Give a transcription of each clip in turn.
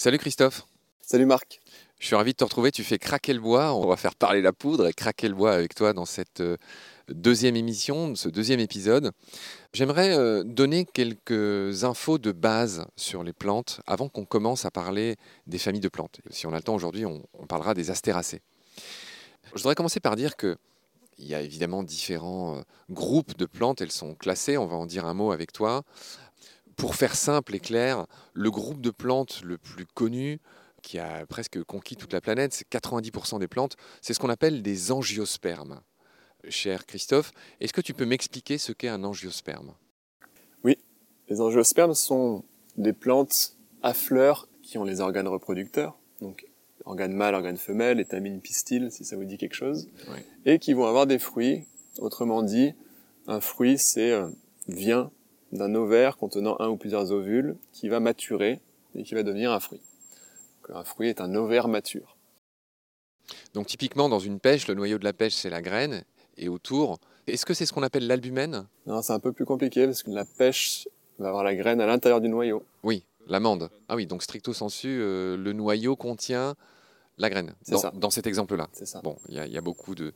Salut Christophe. Salut Marc. Je suis ravi de te retrouver. Tu fais craquer le bois. On va faire parler la poudre et craquer le bois avec toi dans cette euh, deuxième émission, ce deuxième épisode. J'aimerais euh, donner quelques infos de base sur les plantes avant qu'on commence à parler des familles de plantes. Si on a le temps aujourd'hui, on, parlera des astéracées. Je voudrais commencer par dire que il y a évidemment différents euh, groupes de plantes. Elles sont classées. On va en dire un mot avec toi. Pour faire simple et clair, le groupe de plantes le plus connu, qui a presque conquis toute la planète, c'est 90% des plantes, c'est ce qu'on appelle des angiospermes. Cher Christophe, est-ce que tu peux m'expliquer ce qu'est un angiosperme? Oui, les angiospermes sont des plantes à fleurs qui ont les organes reproducteurs, donc organes mâles, organes femelles, étamines, pistils, si ça vous dit quelque chose, Oui. et qui vont avoir des fruits. Autrement dit, un fruit, c'est euh, vient d'un ovaire contenant un ou plusieurs ovules qui va maturer et qui va devenir un fruit. Donc, un fruit est un ovaire mature. Donc typiquement dans une pêche, le noyau de la pêche c'est la graine, et autour, est-ce que c'est ce qu'on appelle l'albumène? Non, c'est un peu plus compliqué parce que la pêche va avoir la graine à l'intérieur du noyau. Oui, l'amande. Ah oui, donc stricto sensu, euh, le noyau contient la graine, C'est dans, ça. dans cet exemple-là. C'est ça. Bon, il y, a- il y a beaucoup de...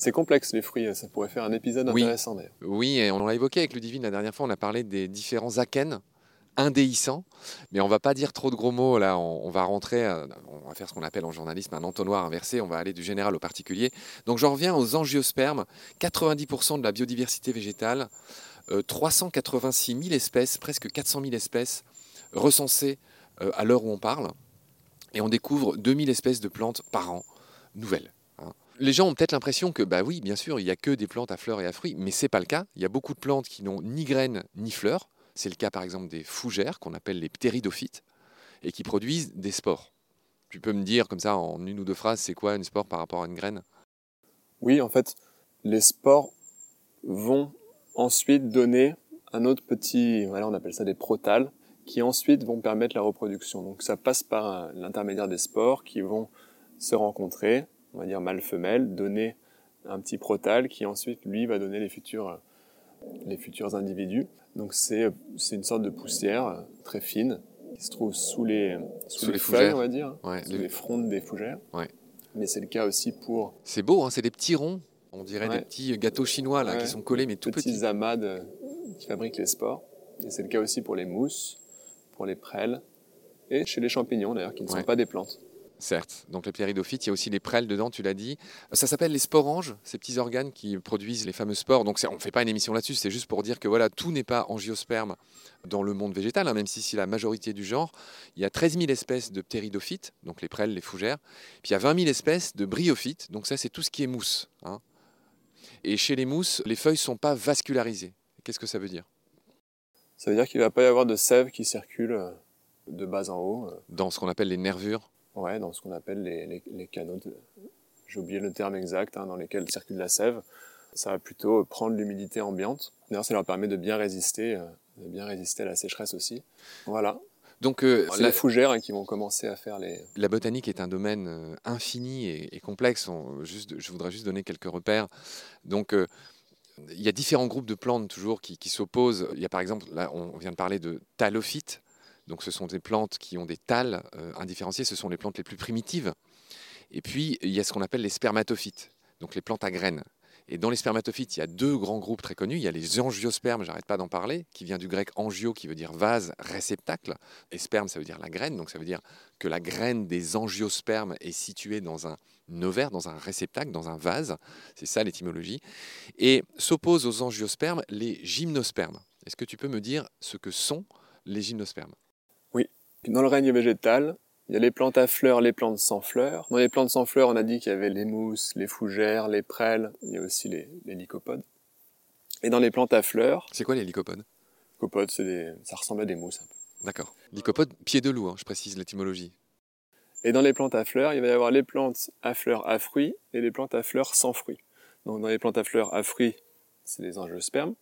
C'est complexe les fruits, ça pourrait faire un épisode Oui. intéressant d'ailleurs. Oui, et on l'a évoqué avec Ludivine la dernière fois, on a parlé des différents akènes indéhiscents, mais on va pas dire trop de gros mots là, on, on va rentrer, euh, on va faire ce qu'on appelle en journalisme un entonnoir inversé, on va aller du général au particulier. Donc j'en reviens aux angiospermes, 90% de la biodiversité végétale, euh, 386 000 espèces, presque 400 000 espèces recensées euh, à l'heure où on parle, et on découvre 2000 espèces de plantes par an nouvelles. Les gens ont peut-être l'impression que, bah oui, bien sûr, il n'y a que des plantes à fleurs et à fruits, mais c'est pas le cas. Il y a beaucoup de plantes qui n'ont ni graines ni fleurs. C'est le cas par exemple des fougères, qu'on appelle les ptéridophytes, et qui produisent des spores. Tu peux me dire comme ça en une ou deux phrases, c'est quoi une spore par rapport à une graine? Oui, en fait, les spores vont ensuite donner un autre petit, voilà, on appelle ça des protales, qui ensuite vont permettre la reproduction. Donc ça passe par l'intermédiaire des spores qui vont se rencontrer, on va dire mâle-femelle, donner un petit protal qui ensuite, lui, va donner les futurs, les futurs individus. Donc c'est une sorte de poussière euh, très fine qui se trouve sous les, sous Sous les, les feuilles, fougères. on va dire, Ouais, sous le- les frondes des fougères. Ouais. Mais c'est le cas aussi pour C'est beau, hein, c'est des petits ronds, on dirait Ouais. des petits gâteaux chinois là, qui sont collés mais tout petits petits. amas de- qui fabriquent les spores. Et c'est le cas aussi pour les mousses, pour les prêles, et chez les champignons d'ailleurs, qui ne sont pas des plantes. Certes, donc les ptéridophytes, il y a aussi les prêles dedans, tu l'as dit. Ça s'appelle les sporanges, ces petits organes qui produisent les fameux spores. Donc on ne fait pas une émission là-dessus, c'est juste pour dire que voilà, tout n'est pas angiosperme dans le monde végétal, hein, même si c'est la majorité du genre. Il y a 13 000 espèces de ptéridophytes, donc les prêles, les fougères. Puis il y a 20 000 espèces de bryophytes, donc ça c'est tout ce qui est mousse. hein. Et chez les mousses, les feuilles ne sont pas vascularisées. Qu'est-ce que ça veut dire? Ça veut dire qu'il ne va pas y avoir de sève qui circule euh, de bas en haut, euh, Dans ce qu'on appelle les nervures. Ouais, dans ce qu'on appelle les, les- les canaux, j'ai oublié le terme exact, hein, dans lesquels circule la sève. Ça va plutôt prendre l'humidité ambiante. D'ailleurs, ça leur permet de bien résister, euh, de bien résister à la sécheresse aussi. Voilà. Donc euh, C'est la- les fougères hein, qui vont commencer à faire les, La botanique est un domaine euh, infini et, et complexe. On- juste, je voudrais juste donner quelques repères. Donc, il y a différents groupes de plantes toujours qui, qui s'opposent. Il y a par exemple, là, on vient de parler de talophytes. Donc, ce sont des plantes qui ont des thalles euh, indifférenciés. Ce sont les plantes les plus primitives. Et puis, il y a ce qu'on appelle les spermatophytes, donc les plantes à graines. Et dans les spermatophytes, il y a deux grands groupes très connus. Il y a les angiospermes, j'arrête pas d'en parler, qui vient du grec angio, qui veut dire vase, réceptacle. Et sperme, ça veut dire la graine. Donc, ça veut dire que la graine des angiospermes est située dans un ovaire, dans un réceptacle, dans un vase. C'est ça l'étymologie. Et s'opposent aux angiospermes les gymnospermes. Est-ce que tu peux me dire ce que sont les gymnospermes? Dans le règne végétal, il y a les plantes à fleurs, les plantes sans fleurs. Dans les plantes sans fleurs, on a dit qu'il y avait les mousses, les fougères, les prêles, il y a aussi les, les lycopodes. Et dans les plantes à fleurs, C'est quoi les lycopodes? Lycopodes, des, ça ressemble à des mousses un peu. D'accord. Lycopode, pied de loup, hein, je précise l'étymologie. Et dans les plantes à fleurs, il va y avoir les plantes à fleurs à fruits et les plantes à fleurs sans fruits. Donc dans les plantes à fleurs à fruits, c'est les angiospermes.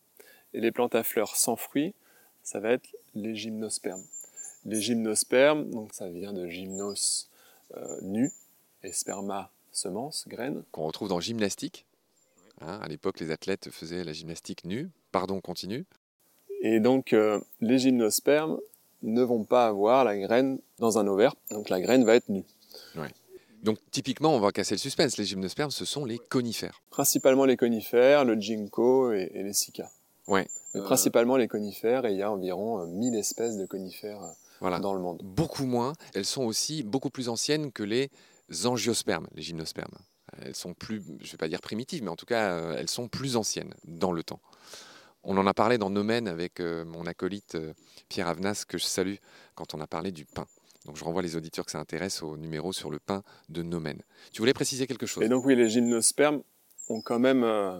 Et les plantes à fleurs sans fruits, ça va être les gymnospermes. Les gymnospermes, donc ça vient de gymnos euh, nu et sperma semence, graine. Qu'on retrouve dans gymnastique. Hein, à l'époque, les athlètes faisaient la gymnastique nue. Pardon, continue. Et donc euh, les gymnospermes, ne vont pas avoir la graine dans un ovaire, donc la graine va être nue. Donc typiquement, on va casser le suspense, les gymnospermes, ce sont les conifères. Principalement les conifères, le ginkgo et, les cycas. Ouais. Mais principalement les conifères, et il y a environ 1000 euh, espèces de conifères euh, dans le monde. Beaucoup moins. Elles sont aussi beaucoup plus anciennes que les angiospermes, les gymnospermes. Elles sont plus, je ne vais pas dire primitives, mais en tout cas, euh, elles sont plus anciennes dans le temps. On en a parlé dans Nomen avec mon acolyte Pierre Avenas, que je salue, quand on a parlé du pain. Donc je renvoie les auditeurs que ça intéresse au numéro sur le pain de Nomen. Tu voulais préciser quelque chose? Et donc oui, les gymnospermes ont quand même, euh,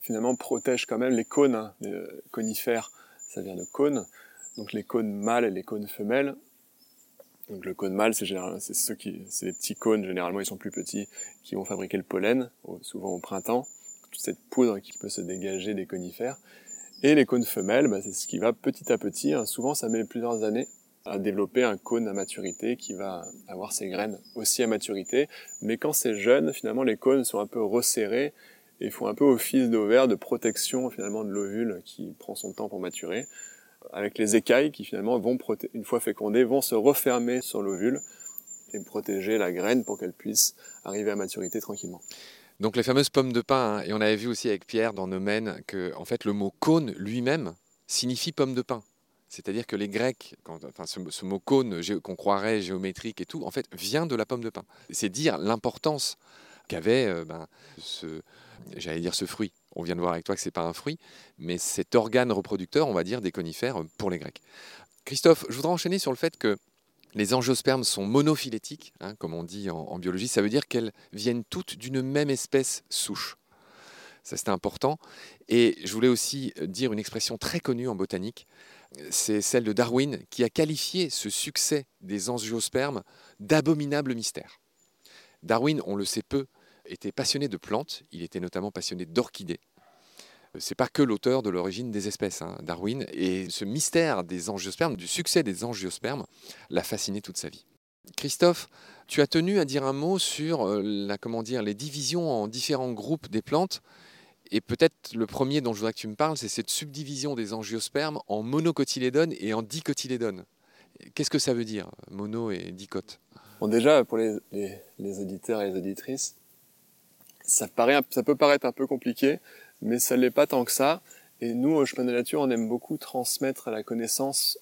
finalement, protègent quand même les cônes, hein, les euh, conifères, ça vient de cônes. Donc les cônes mâles et les cônes femelles. Donc le cône mâle, c'est ceux qui, c'est les petits cônes, généralement ils sont plus petits, qui vont fabriquer le pollen, souvent au printemps. Toute cette poudre qui peut se dégager des conifères. Et les cônes femelles, bah, c'est ce qui va petit à petit, hein. souvent ça met plusieurs années à développer un cône à maturité qui va avoir ses graines aussi à maturité. Mais quand c'est jeune, finalement, les cônes sont un peu resserrés et font un peu office d'ovaire de protection finalement de l'ovule qui prend son temps pour maturer, avec les écailles qui finalement vont, une fois fécondées, vont se refermer sur l'ovule et protéger la graine pour qu'elle puisse arriver à maturité tranquillement. Donc les fameuses pommes de pin, hein, et on avait vu aussi avec Pierre dans Nomen que en fait le mot cône lui-même signifie pomme de pin. C'est-à-dire que les Grecs, enfin, ce, mot cône qu'on croirait géométrique et tout, en fait, vient de la pomme de pin. C'est dire l'importance qu'avait euh, ben, ce, j'allais dire ce fruit. On vient de voir avec toi que c'est pas un fruit, mais cet organe reproducteur, on va dire, des conifères pour les Grecs. Christophe, je voudrais enchaîner sur le fait que les angiospermes sont monophylétiques, hein, comme on dit en biologie. Ça veut dire qu'elles viennent toutes d'une même espèce souche. Ça, c'est important. Et je voulais aussi dire une expression très connue en botanique c'est celle de Darwin qui a qualifié ce succès des angiospermes d'abominable mystère. Darwin, on le sait peu, était passionné de plantes, il était notamment passionné d'orchidées. C'est pas que l'auteur de l'origine des espèces, hein, Darwin, et ce mystère des angiospermes, du succès des angiospermes, l'a fasciné toute sa vie. Christophe, tu as tenu à dire un mot sur euh, la, comment dire, les divisions en différents groupes des plantes et peut-être le premier dont je voudrais que tu me parles, c'est cette subdivision des angiospermes en monocotylédones et en dicotylédones. Qu'est-ce que ça veut dire, mono et dicote? Bon, déjà, pour les, les, auditeurs et les auditrices, ça, paraît, ça peut paraître un peu compliqué, mais ça l'est pas tant que ça. Et nous, au chemin de la nature, on aime beaucoup transmettre la connaissance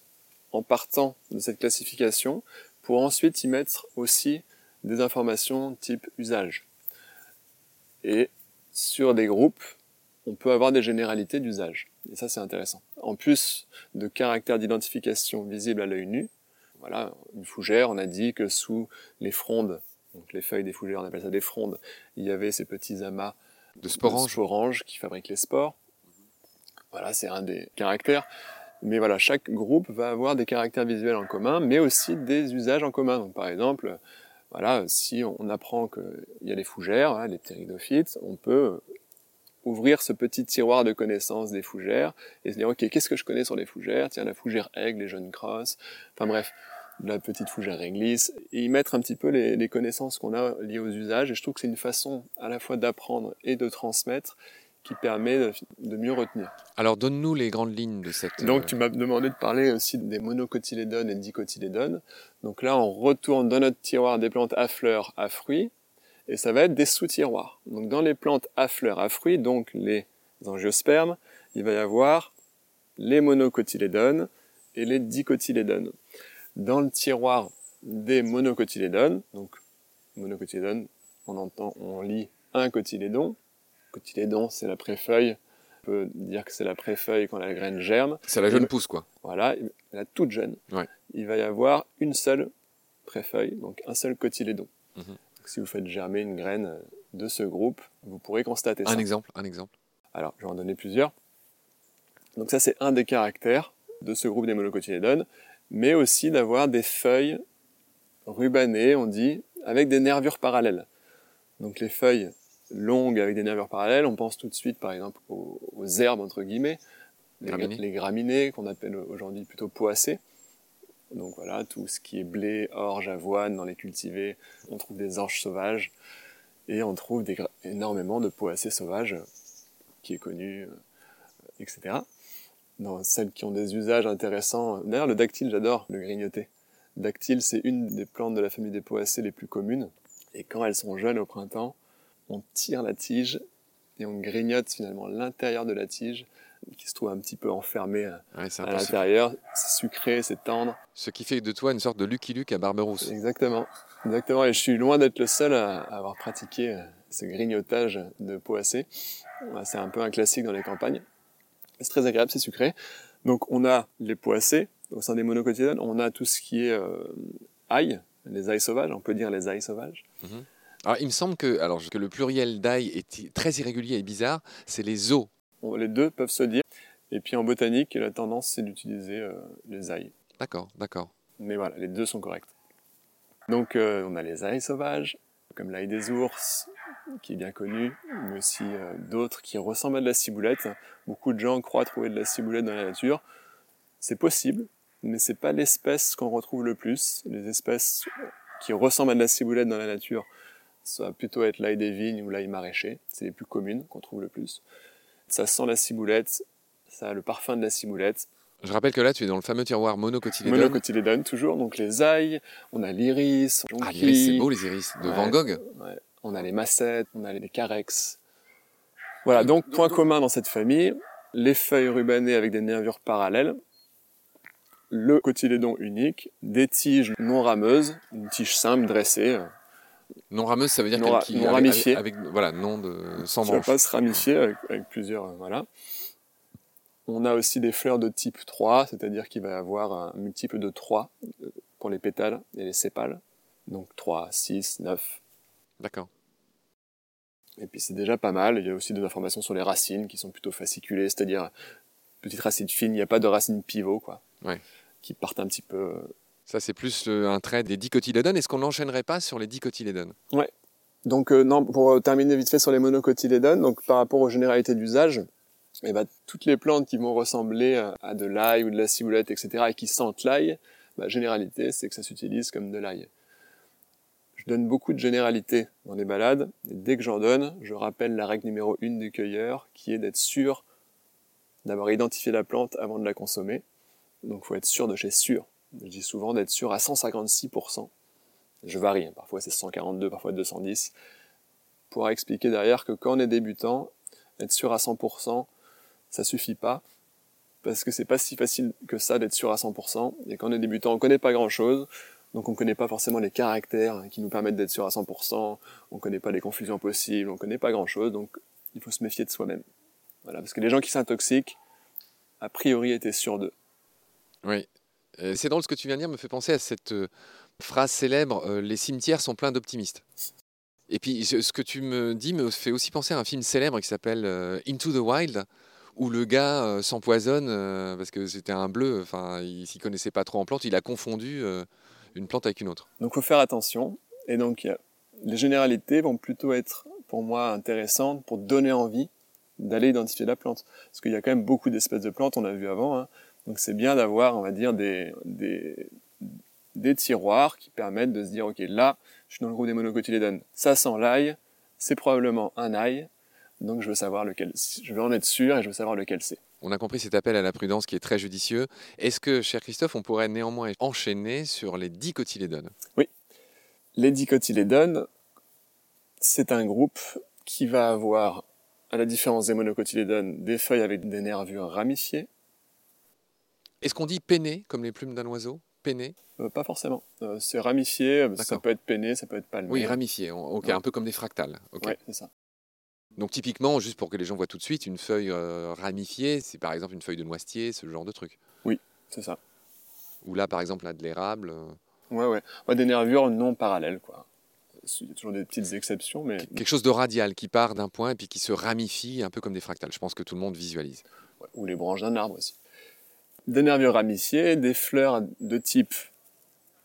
en partant de cette classification pour ensuite y mettre aussi des informations type usage. Et sur des groupes, on peut avoir des généralités d'usage. Et ça, c'est intéressant. En plus de caractères d'identification visibles à l'œil nu, voilà, une fougère, on a dit que sous les frondes, donc les feuilles des fougères, on appelle ça des frondes, il y avait ces petits amas de sporanges, qui fabriquent les spores. Voilà, c'est un des caractères. Mais voilà, chaque groupe va avoir des caractères visuels en commun, mais aussi des usages en commun. Donc, par exemple, voilà, si on apprend qu'il y a les fougères, hein, les ptéridophytes, on peut ouvrir ce petit tiroir de connaissances des fougères et se dire, ok, qu'est-ce que je connais sur les fougères? Tiens, la fougère aigle, les jeunes crosses, enfin bref, la petite fougère réglisse, et y mettre un petit peu les, les connaissances qu'on a liées aux usages. Et je trouve que c'est une façon à la fois d'apprendre et de transmettre qui permet de, mieux retenir. Alors donne-nous les grandes lignes de cette... Donc euh, tu m'as demandé de parler aussi des monocotylédones et dicotylédones. Donc là on retourne dans notre tiroir des plantes à fleurs, à fruits, et ça va être des sous-tiroirs. Donc dans les plantes à fleurs, à fruits, donc les angiospermes, il va y avoir les monocotylédones et les dicotylédones. Dans le tiroir des monocotylédones, donc monocotylédones, on entend, on lit un cotylédon, cotylédon c'est la préfeuille, on peut dire que c'est la préfeuille quand la graine germe. C'est la jeune pousse quoi. Voilà, la toute jeune. Il va y avoir une seule préfeuille, donc un seul cotylédon. Mhm si vous faites germer une graine de ce groupe, vous pourrez constater ça. Un exemple, un exemple. Alors, je vais en donner plusieurs. Donc ça, c'est un des caractères de ce groupe des monocotylédones, mais aussi d'avoir des feuilles rubanées, on dit, avec des nervures parallèles. Donc les feuilles longues avec des nervures parallèles, on pense tout de suite, par exemple, aux, herbes, entre guillemets, les, les graminées, qu'on appelle aujourd'hui plutôt poissées. Donc voilà, tout ce qui est blé, orge, avoine dans les cultivés, on trouve des orges sauvages et on trouve énormément de poacées sauvages qui est connu, euh, etc. dans celles qui ont des usages intéressants. D'ailleurs, le dactyle, j'adore le grignoter. Dactyle, c'est une des plantes de la famille des poacées les plus communes. Et quand elles sont jeunes au printemps, on tire la tige et on grignote finalement l'intérieur de la tige qui se trouve un petit peu enfermé à, à l'intérieur. C'est sucré, c'est tendre. Ce qui fait de toi une sorte de Lucky Luke à Barberousse. Exactement. Exactement. Et je suis loin d'être le seul à, avoir pratiqué euh, ce grignotage de poacée. C'est un peu un classique dans les campagnes. C'est très agréable, c'est sucré. Donc on a les poacées au sein des monocotylédones. On a tout ce qui est euh, ail, les ailles sauvages. On peut dire les ailles sauvages. Mhm. Alors, il me semble que, alors, que le pluriel d'ail est très irrégulier et bizarre. C'est les os les deux peuvent se dire. Et puis en botanique, la tendance, c'est d'utiliser euh, les ailles. D'accord, d'accord. Mais voilà, les deux sont corrects. Donc euh, on a les ailles sauvages, comme l'ail des ours, qui est bien connu, mais aussi euh, d'autres qui ressemblent à de la ciboulette. Beaucoup de gens croient trouver de la ciboulette dans la nature. C'est possible, mais c'est pas l'espèce qu'on retrouve le plus. Les espèces qui ressemblent à de la ciboulette dans la nature, ça va plutôt être l'ail des vignes ou l'ail maraîcher. C'est les plus communes qu'on trouve le plus. Ça sent la ciboulette, ça a le parfum de la ciboulette. Je rappelle que là, tu es dans le fameux tiroir monocotylédone. Monocotylédone, toujours. Donc les ailles, on a l'iris. Ah, l'iris, c'est beau les iris. De Van Gogh On a les massettes, on a les carex. Voilà, donc point commun dans cette famille, les feuilles rubanées avec des nervures parallèles, le cotylédon unique, des tiges non rameuses, une tige simple dressée, non rameuse, ça veut dire non, qui non ramifiée. Avec, voilà, non de sans Ça va pas se ramifier avec, plusieurs, euh, voilà. On a aussi des fleurs de type 3, c'est-à-dire qu'il va y avoir un multiple de 3 euh, pour les pétales et les sépales. Donc 3, 6, 9. D'accord. Et puis c'est déjà pas mal. Il y a aussi des informations sur les racines qui sont plutôt fasciculées, c'est-à-dire petites racines fines, il n'y a pas de racines pivot, quoi. Ouais. Qui partent un petit peu euh, ça, c'est plus un trait des dicotylédones. Est-ce qu'on n'enchaînerait pas sur les dicotylédones? Ouais. Donc, euh, non, pour terminer vite fait sur les monocotylédones, donc par rapport aux généralités d'usage, eh ben, toutes les plantes qui vont ressembler à de l'ail ou de la ciboulette, etc., et qui sentent l'ail, bah, généralité, c'est que ça s'utilise comme de l'ail. Donne beaucoup de généralités dans les balades, et dès que j'en donne, je rappelle la règle numéro une du cueilleur, qui est d'être sûr d'avoir identifié la plante avant de la consommer. Donc, il faut être sûr de chez sûr. Je dis souvent d'être sûr à 156%. Je varie, hein. parfois c'est 142, parfois 210. Pour expliquer derrière que quand on est débutant, être sûr à 100%, ça suffit pas. Parce que c'est pas si facile que ça d'être sûr à 100%. Et quand on est débutant, on connaît pas grand chose. Donc on connaît pas forcément les caractères qui nous permettent d'être sûr à 100%. On connaît pas les confusions possibles. On connaît pas grand chose. Donc il faut se méfier de soi-même. Voilà. Parce que les gens qui s'intoxiquent, a priori étaient sûrs d'eux. Oui, euh, c'est drôle ce que tu viens de dire, me fait penser à cette euh, phrase célèbre euh, Les cimetières sont pleins d'optimistes. Et puis ce que tu me dis me fait aussi penser à un film célèbre qui s'appelle Into the Wild, où le gars s'empoisonne parce que c'était un bleu, enfin il s'y connaissait pas trop en plantes, il a confondu une plante avec une autre. Donc il faut faire attention. Et donc les généralités vont plutôt être pour moi intéressantes pour donner envie d'aller identifier la plante. Parce qu'il y a quand même beaucoup d'espèces de plantes, on l'a vu avant. Hein. Donc c'est bien d'avoir, on va dire, des, des, des, tiroirs qui permettent de se dire, ok, là, je suis dans le groupe des monocotylédones, ça sent l'ail, c'est probablement un ail, donc je veux savoir lequel, je veux en être sûr et je veux savoir lequel c'est. On a compris cet appel à la prudence qui est très judicieux. Est-ce que, cher Christophe, on pourrait néanmoins enchaîner sur les dicotylédones Oui. Les dicotylédones, c'est un groupe qui va avoir, à la différence des monocotylédones, des feuilles avec des nervures ramifiées, est-ce qu'on dit peiné, comme les plumes d'un oiseau? Peiné euh, Pas forcément. Euh, c'est ramifié, euh, ça peut être peiné, ça peut être palmé. Oui, ramifié, ok, un peu comme des fractales. Oui, c'est ça. Donc typiquement, juste pour que les gens voient tout de suite, une feuille ramifiée, c'est par exemple une feuille de noisetier, ce genre de truc. Oui, c'est ça. Ou là, par exemple, là, de l'érable. Ouais, ouais. des nervures non parallèles, quoi. Il y a toujours des petites exceptions, mais... Quelque chose de radial qui part d'un point et puis qui se ramifie un peu comme des fractales. Je pense que tout le monde visualise. ou les branches d'un arbre aussi des nervures ramifiées, des fleurs de type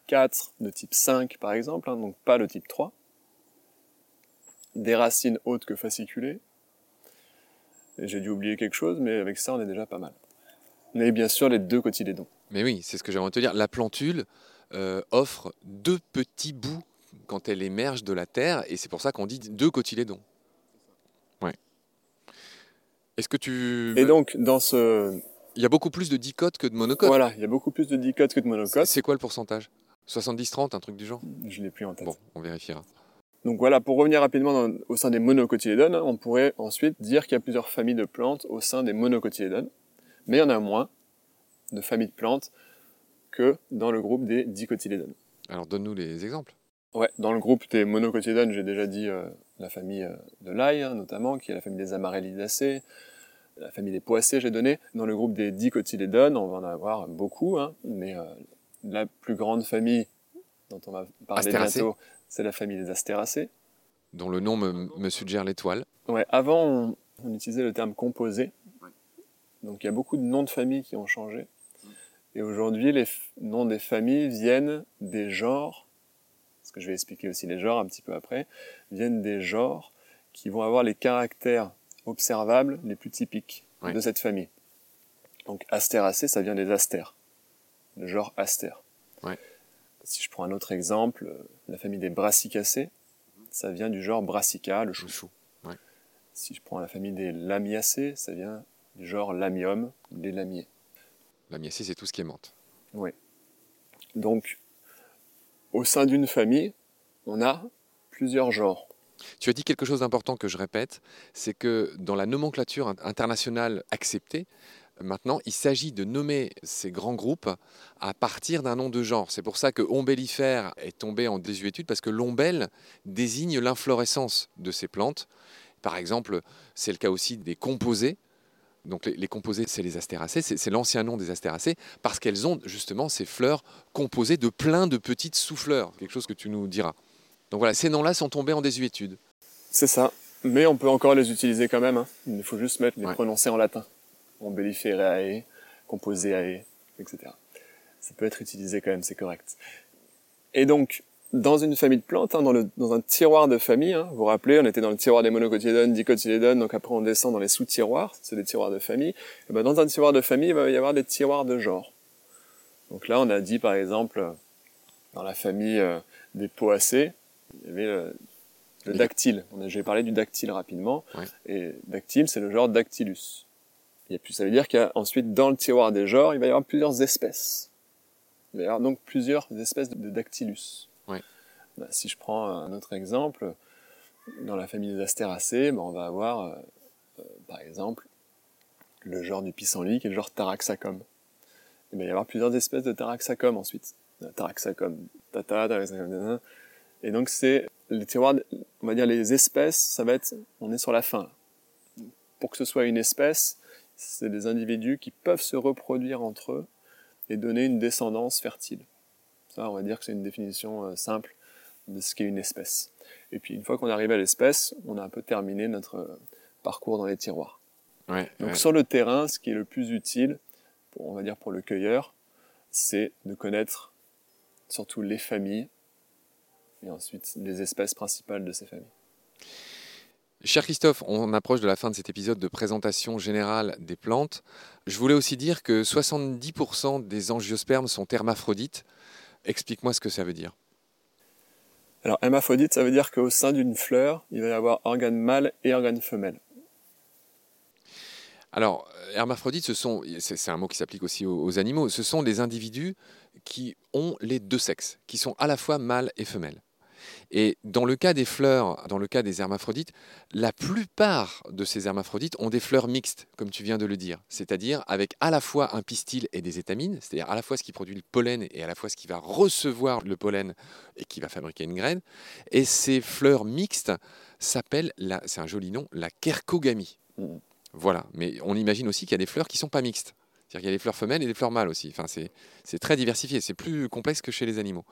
4, de type 5 par exemple, hein, donc pas le type 3, des racines hautes que fasciculées, et j'ai dû oublier quelque chose, mais avec ça on est déjà pas mal. Mais bien sûr les deux cotylédons. Mais oui, c'est ce que j'aimerais te dire. La plantule euh, offre deux petits bouts quand elle émerge de la terre, et c'est pour ça qu'on dit deux cotylédons. Ouais. Est-ce que tu... Et donc, dans ce, Il y a beaucoup plus de dicotes que de monocotes. Voilà, il y a beaucoup plus de dicotes que de monocotes. C'est quoi le pourcentage? 70-30, un truc du genre? Je l'ai plus en tête. Bon, on vérifiera. Donc voilà, pour revenir rapidement dans- au sein des monocotylédones, on pourrait ensuite dire qu'il y a plusieurs familles de plantes au sein des monocotylédones, mais il y en a moins de familles de plantes que dans le groupe des dicotylédones. Alors donne-nous les exemples. Ouais, dans le groupe des monocotylédones, j'ai déjà dit euh, la famille euh, de l'ail, hein, notamment, qui est la famille des amarellidacées, la famille des poacées, j'ai donné. Dans le groupe des dicotylédones, on va en avoir beaucoup, hein, mais euh, la plus grande famille dont on va parler Astéracées. bientôt, c'est la famille des astéracées. dont le nom me, me suggère l'étoile. Ouais, avant, on, on utilisait le terme composé. Donc il y a beaucoup de noms de familles qui ont changé. Et aujourd'hui, les noms des familles viennent des genres, parce que je vais expliquer aussi les genres un petit peu après, viennent des genres qui vont avoir les caractères observables les plus typiques Ouais. de cette famille. Donc astéracée, ça vient des astères, le genre astère. Ouais. Si je prends un autre exemple, la famille des brassicacées, ça vient du genre brassica, le chou. Le chou. Si je prends la famille des lamiacées, ça vient du genre lamium, les lamiers. La miacie, c'est tout ce qui est menthe. Donc, au sein d'une famille, on a plusieurs genres. Tu as dit quelque chose d'important que je répète, c'est que dans la nomenclature in- internationale acceptée, maintenant, il s'agit de nommer ces grands groupes à partir d'un nom de genre. C'est pour ça que ombellifère est tombé en désuétude, parce que l'ombelle désigne l'inflorescence de ces plantes. Par exemple, c'est le cas aussi des composés. Donc les, les composés, c'est les astéracées, c'est l'ancien nom des astéracées, parce qu'elles ont justement ces fleurs composées de plein de petites sous-fleurs, quelque chose que tu nous diras. Donc voilà, ces noms-là sont tombés en désuétude. C'est ça. Mais on peut encore les utiliser quand même. hein. Il faut juste mettre les Ouais. prononcer en latin. Ombelliferae, composeae, etc. Ça peut être utilisé quand même, c'est correct. Et donc, dans une famille de plantes, hein, dans, le, dans un tiroir de famille, hein, vous vous rappelez, on était dans le tiroir des monocotylédones, dicotylédones, donc après on descend dans les sous-tiroirs, c'est des tiroirs de famille. Et ben dans un tiroir de famille, il va y avoir des tiroirs de genre. Donc là, on a dit par exemple, dans la famille euh, des poacées, il y avait euh, le dactyle. On a- J'ai parlé du dactyle rapidement. Et dactyle, c'est le genre Dactylus. Et puis ça veut dire qu'il y a ensuite dans le tiroir des genres, il va y avoir plusieurs espèces. Il va y avoir donc plusieurs espèces de Dactylus. Bah, si je prends un autre exemple, dans la famille des astéracées, bah, on va avoir euh, euh, par exemple le genre du pissenlit qui est le genre Taraxacum. Il va y avoir plusieurs espèces de Taraxacum ensuite. Taraxacum tata, Taraxacum. Et donc c'est les tiroirs, on va dire les espèces, ça va être, on est sur la fin. Pour que ce soit une espèce, c'est des individus qui peuvent se reproduire entre eux et donner une descendance fertile. Ça, on va dire que c'est une définition euh, simple de ce qu'est une espèce. Et puis une fois qu'on arrive à l'espèce, on a un peu terminé notre euh, parcours dans les tiroirs. Ouais, Donc ouais. sur le terrain, ce qui est le plus utile, pour, on va dire pour le cueilleur, c'est de connaître surtout les familles et ensuite les espèces principales de ces familles. Cher Christophe, on approche de la fin de cet épisode de présentation générale des plantes. Je voulais aussi dire que 70% des angiospermes sont hermaphrodites. Explique-moi ce que ça veut dire. Alors hermaphrodite, ça veut dire qu'au sein d'une fleur, il va y avoir organe mâle et organe femelle. Alors, hermaphrodites, ce sont, c'est c'est un mot qui s'applique aussi aux, aux animaux, ce sont des individus qui ont les deux sexes, qui sont à la fois mâles et femelles. Et dans le cas des fleurs, dans le cas des hermaphrodites, la plupart de ces hermaphrodites ont des fleurs mixtes, comme tu viens de le dire, c'est-à-dire avec à la fois un pistil et des étamines, c'est-à-dire à la fois ce qui produit le pollen et à la fois ce qui va recevoir le pollen et qui va fabriquer une graine. Et ces fleurs mixtes s'appellent, c'est un joli nom, la quercogamie. Mhm. Voilà, mais on imagine aussi qu'il y a des fleurs qui ne sont pas mixtes. C'est-à-dire qu'il y a des fleurs femelles et des fleurs mâles aussi. Enfin, c'est, c'est très diversifié, c'est plus complexe que chez les animaux.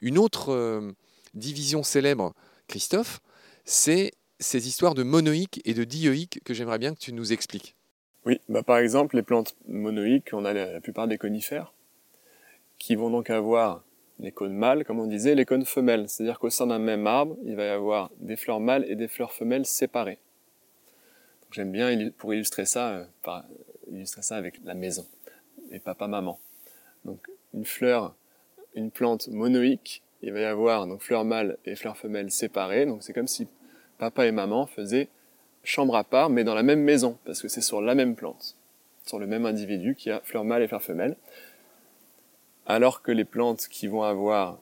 Une autre euh, division célèbre, Christophe, c'est ces histoires de monoïques et de dioïques que j'aimerais bien que tu nous expliques. Oui, bah par exemple, les plantes monoïques, on a la, plupart des conifères, qui vont donc avoir les cônes mâles, comme on disait, les cônes femelles. C'est-à-dire qu'au sein d'un même arbre, il va y avoir des fleurs mâles et des fleurs femelles séparées. J'aime bien, pour illustrer ça, euh, illustrer ça avec la maison, et papa-maman. Donc une fleur, une plante monoïque, il va y avoir donc fleurs mâles et fleurs femelles séparées. Donc c'est comme si papa et maman faisaient chambre à part, mais dans la même maison, parce que c'est sur la même plante. sur le même individu qui a fleur mâle et fleur femelle. Alors que les plantes qui vont avoir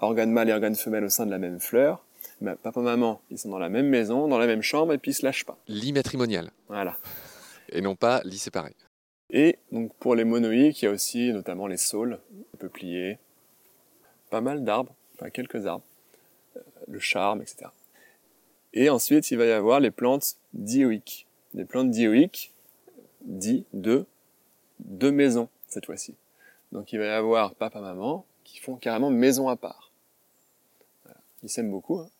organe mâle et organe femelle au sein de la même fleur, ben, papa maman, ils sont dans la même maison, dans la même chambre et puis ils se lâchent pas. Lit matrimonial. Voilà. Et non pas lit séparé. Et donc pour les monoïques, il y a aussi notamment les saules, les peupliers, pas mal d'arbres, enfin quelques arbres, euh, le charme, etc. Et ensuite, il va y avoir les plantes dioïques. Les plantes dioïques, dit de deux maisons cette fois-ci. Donc il va y avoir papa-maman qui font carrément maison à part. Ils s'aiment beaucoup, hein,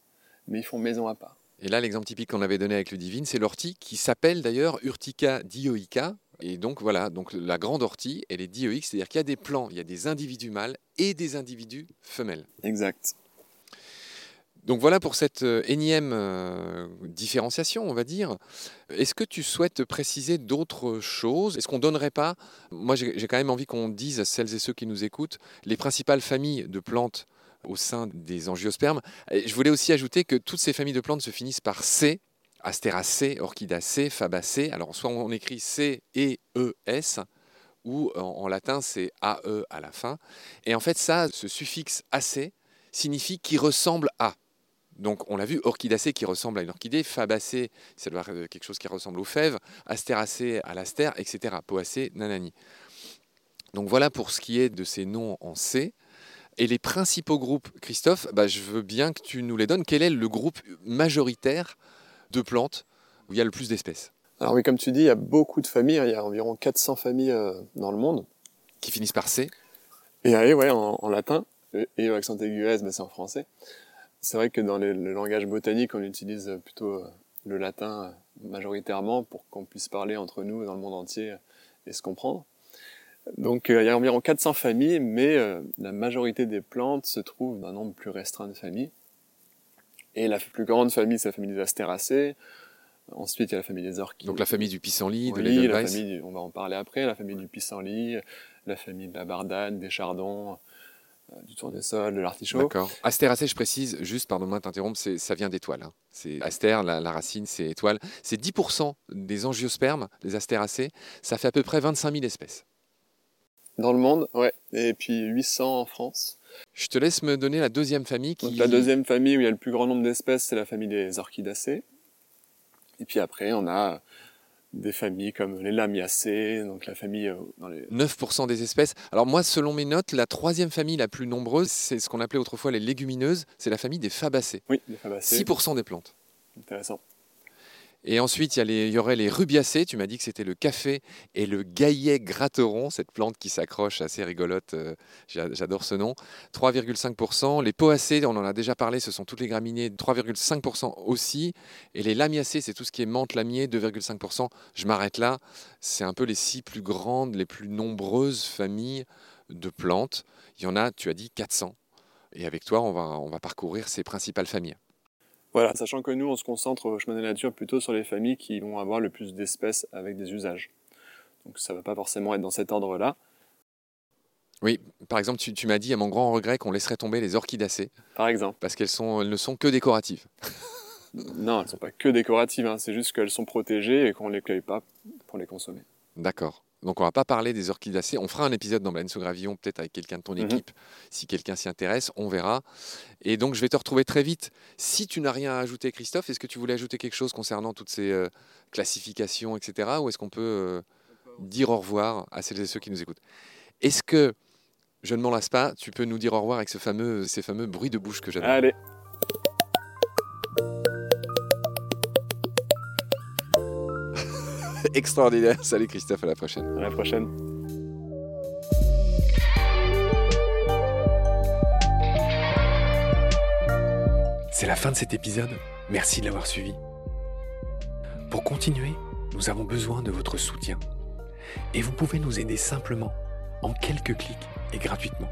mais ils font maison à part. Et là, l'exemple typique qu'on avait donné avec le divine, c'est l'ortie qui s'appelle d'ailleurs Urtica dioica. Et donc voilà, donc la grande ortie, elle est dioïque, c'est-à-dire qu'il y a des plants, il y a des individus mâles et des individus femelles. Exact. Donc voilà pour cette euh, énième euh, différenciation, on va dire. Est-ce que tu souhaites préciser d'autres choses? Est-ce qu'on ne donnerait pas, moi j'ai quand même envie qu'on dise à celles et ceux qui nous écoutent, les principales familles de plantes au sein des angiospermes. je voulais aussi ajouter que toutes ces familles de plantes se finissent par C, Astéracée, Orchidacée, Fabacée. Alors soit on écrit C et E S, ou en, latin c'est AE à la fin. Et en fait ça, ce suffixe AC signifie qui ressemble à. Donc on l'a vu, orchidacée qui ressemble à une orchidée, fabacée, c'est quelque chose qui ressemble aux fèves, astéracée à l'astère, etc. Poacée, nanani. Donc voilà pour ce qui est de ces noms en C. Et les principaux groupes, Christophe, bah, je veux bien que tu nous les donnes. Quel est le groupe majoritaire de plantes où il y a le plus d'espèces Alors oui, comme tu dis, il y a beaucoup de familles. Il y a environ 400 familles euh, dans le monde. Qui finissent par C Et allez, ouais, en, latin. Et, avec accent aigu S, c'est en français. C'est vrai que dans le langage botanique, on utilise plutôt euh, le latin euh, majoritairement pour qu'on puisse parler entre nous dans le monde entier et se comprendre. Donc il y a environ 400 familles, mais la majorité des plantes se trouvent d'un nombre plus restreint de familles. Et la plus grande famille, c'est la famille des astéracées. Ensuite, il y a la famille des orchidées. Donc la famille du pissenlit, de l'Edelweiss. on va en parler après, la famille du pissenlit, la famille de la bardane, des chardons, euh, du tournesol, de l'artichaut. D'accord. Astéracée, je précise, juste, pardon-moi de t'interrompre, ça vient d'étoiles. Hein. C'est astère, la, racine, c'est étoile. C'est 10% des angiospermes, les astéracées. Ça fait à peu près 25 000 espèces. Dans le monde, ouais. Et puis 800 en France. Je te laisse me donner la deuxième famille. Qui... la deuxième famille où il y a le plus grand nombre d'espèces, c'est la famille des orchidacées. Et puis après, on a des familles comme les lamiacées, donc la famille euh, dans les... 9% des espèces. Alors moi, selon mes notes, la troisième famille la plus nombreuse, c'est ce qu'on appelait autrefois les légumineuses, c'est la famille des fabacées. Oui, les fabacées. 6% des plantes. Intéressant. Et ensuite, il y, aurait les rubiacées. Tu m'as dit que c'était le café et le gaillet gratteron, cette plante qui s'accroche, assez rigolote. Euh, j'adore ce nom. 3,5%. Les poacées, on en a déjà parlé, ce sont toutes les graminées, 3,5% aussi. Et les lamiacées, c'est tout ce qui est menthe lamier, 2,5%. Je m'arrête là. C'est un peu les six plus grandes, les plus nombreuses familles de plantes. Il y en a, tu as dit, 400. Et avec toi, on va, on va parcourir ces principales familles. Voilà, sachant que nous, on se concentre au chemin des natures plutôt sur les familles qui vont avoir le plus d'espèces avec des usages. Donc ça ne va pas forcément être dans cet ordre-là. Oui, par exemple, tu, m'as dit à mon grand regret qu'on laisserait tomber les orchidacées. Par exemple. Parce qu'elles sont, elles ne sont que décoratives. non, elles ne sont pas que décoratives, hein. c'est juste qu'elles sont protégées et qu'on ne les cueille pas pour les consommer. D'accord. Donc on va pas parler des orchidacées. On fera un épisode dans Baleine Gravillon, peut-être avec quelqu'un de ton mhm. équipe, si quelqu'un s'y intéresse, on verra. Et donc je vais te retrouver très vite. Si tu n'as rien à ajouter, Christophe, est-ce que tu voulais ajouter quelque chose concernant toutes ces euh, classifications, etc. Ou est-ce qu'on peut euh, dire au revoir à celles et ceux qui nous écoutent? Est-ce que, je ne m'en lasse pas, tu peux nous dire au revoir avec ce fameux, ces fameux bruits de bouche que j'adore? Allez Extraordinaire. Salut Christophe, à la prochaine. À la prochaine. C'est la fin de cet épisode. Merci de l'avoir suivi. Pour continuer, nous avons besoin de votre soutien. Et vous pouvez nous aider simplement, en quelques clics et gratuitement.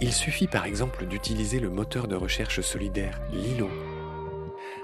Il suffit par exemple d'utiliser le moteur de recherche solidaire Lilo